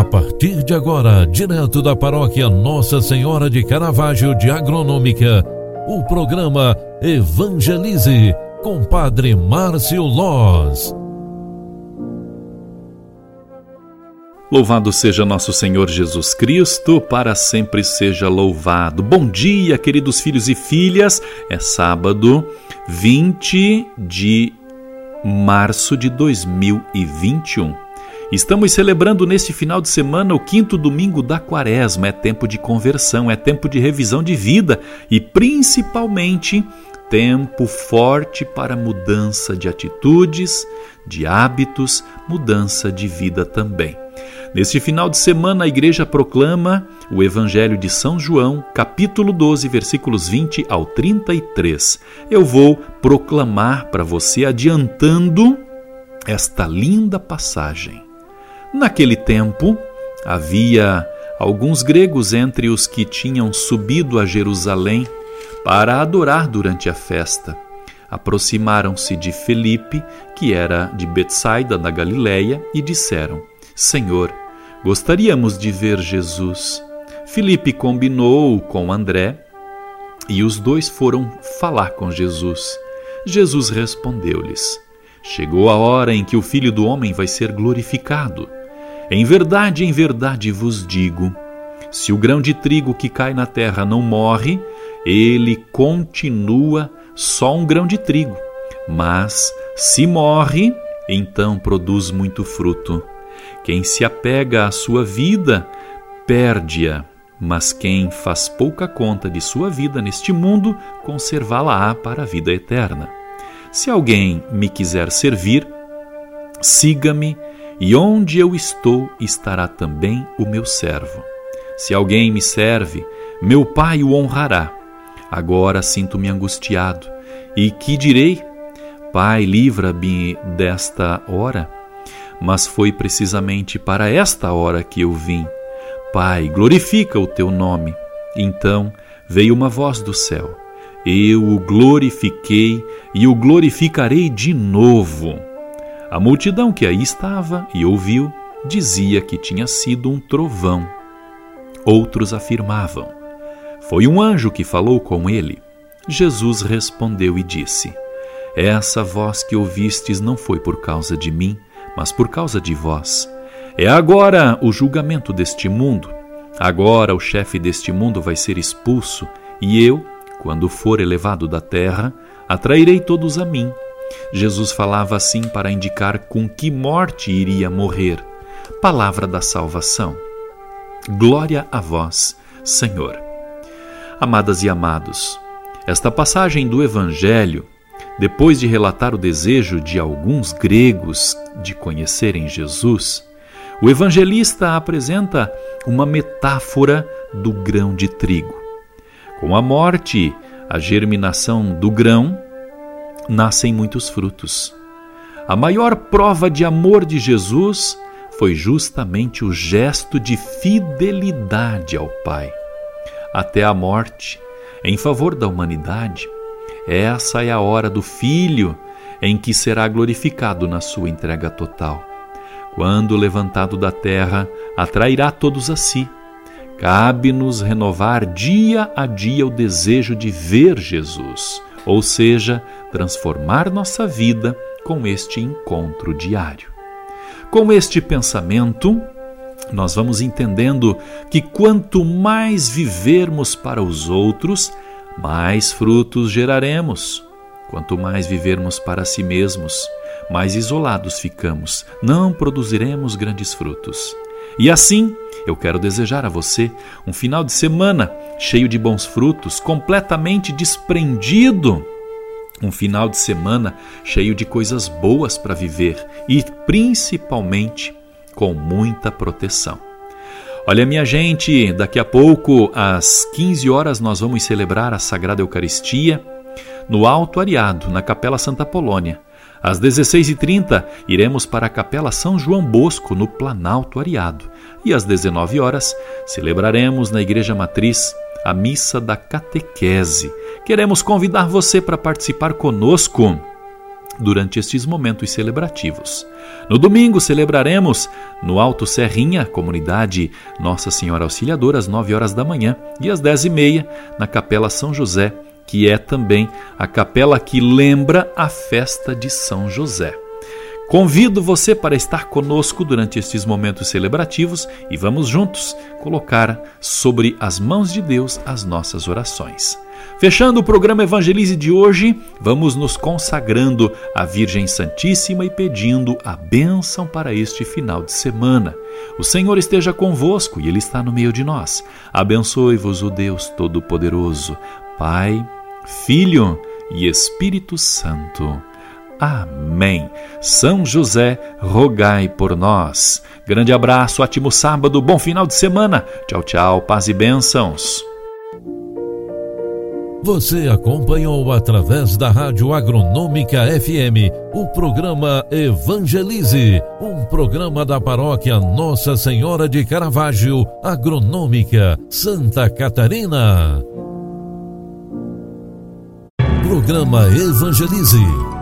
A partir de agora, direto da paróquia Nossa Senhora de Caravaggio de Agronômica, o programa Evangelize com Padre Márcio Loz. Louvado seja nosso Senhor Jesus Cristo, para sempre seja louvado. Bom dia, queridos filhos e filhas. É sábado, 20 de março de 2021. Estamos celebrando neste final de semana o quinto domingo da quaresma. É tempo de conversão, é tempo de revisão de vida e, principalmente, tempo forte para mudança de atitudes, de hábitos, mudança de vida também. Neste final de semana, a igreja proclama o Evangelho de São João, capítulo 12, versículos 20 ao 33. Eu vou proclamar para você, adiantando esta linda passagem. Naquele tempo, havia alguns gregos entre os que tinham subido a Jerusalém para adorar durante a festa. Aproximaram-se de Felipe, que era de Betsaida da Galiléia, e disseram: Senhor, gostaríamos de ver Jesus. Felipe combinou com André e os dois foram falar com Jesus. Jesus respondeu-lhes: Chegou a hora em que o Filho do Homem vai ser glorificado. Em verdade, em verdade vos digo: se o grão de trigo que cai na terra não morre, ele continua só um grão de trigo. Mas, se morre, então produz muito fruto. Quem se apega à sua vida, perde-a, mas quem faz pouca conta de sua vida neste mundo, conservá-la-á para a vida eterna. Se alguém me quiser servir, siga-me e onde eu estou estará também o meu servo. Se alguém me serve, meu Pai o honrará. Agora sinto-me angustiado. E que direi? Pai, livra-me desta hora. Mas foi precisamente para esta hora que eu vim. Pai, glorifica o teu nome. Então veio uma voz do céu. Eu o glorifiquei e o glorificarei de novo. A multidão que aí estava e ouviu dizia que tinha sido um trovão. Outros afirmavam: Foi um anjo que falou com ele. Jesus respondeu e disse: Essa voz que ouvistes não foi por causa de mim, mas por causa de vós. É agora o julgamento deste mundo. Agora o chefe deste mundo vai ser expulso, e eu, quando for elevado da terra, atrairei todos a mim Jesus falava assim para indicar com que morte iria morrer. Palavra da salvação. Glória a vós, Senhor. Amadas e amados, esta passagem do Evangelho, depois de relatar o desejo de alguns gregos de conhecerem Jesus, o evangelista apresenta uma metáfora do grão de trigo. Com a morte, a germinação do grão nascem muitos frutos. A maior prova de amor de Jesus foi justamente o gesto de fidelidade ao Pai, até a morte, em favor da humanidade. Essa é a hora do Filho em que será glorificado na sua entrega total. Quando levantado da terra, atrairá todos a si. Cabe-nos renovar dia a dia o desejo de ver Jesus ou seja, transformar nossa vida com este encontro diário. Com este pensamento, nós vamos entendendo que quanto mais vivermos para os outros, mais frutos geraremos. Quanto mais vivermos para si mesmos, mais isolados ficamos, não produziremos grandes frutos. E assim, eu quero desejar a você um final de semana cheio de bons frutos, completamente desprendido. Um final de semana cheio de coisas boas para viver e principalmente com muita proteção. Olha, minha gente, daqui a pouco, às 15 horas, nós vamos celebrar a Sagrada Eucaristia no Alto Ariado, na Capela Santa Polônia. Às 16h30, iremos para a Capela São João Bosco, no Planalto Ariado. E às 19 horas, celebraremos na Igreja Matriz a Missa da Catequese. Queremos convidar você para participar conosco durante estes momentos celebrativos. No domingo celebraremos no Alto Serrinha, comunidade Nossa Senhora Auxiliadora, às 9 horas da manhã e às 10 e meia na Capela São José, que é também a capela que lembra a festa de São José. Convido você para estar conosco durante estes momentos celebrativos e vamos juntos colocar sobre as mãos de Deus as nossas orações. Fechando o programa Evangelize de hoje, vamos nos consagrando à Virgem Santíssima e pedindo a bênção para este final de semana. O Senhor esteja convosco e Ele está no meio de nós. Abençoe-vos o Deus Todo-Poderoso, Pai, Filho e Espírito Santo. Amém. São José, rogai por nós. Grande abraço, ótimo sábado, bom final de semana. Tchau, tchau, paz e bênçãos. Você acompanhou através da Rádio Agronômica FM o programa Evangelize, um programa da paróquia Nossa Senhora de Caravaggio, Agronômica, Santa Catarina. Programa Evangelize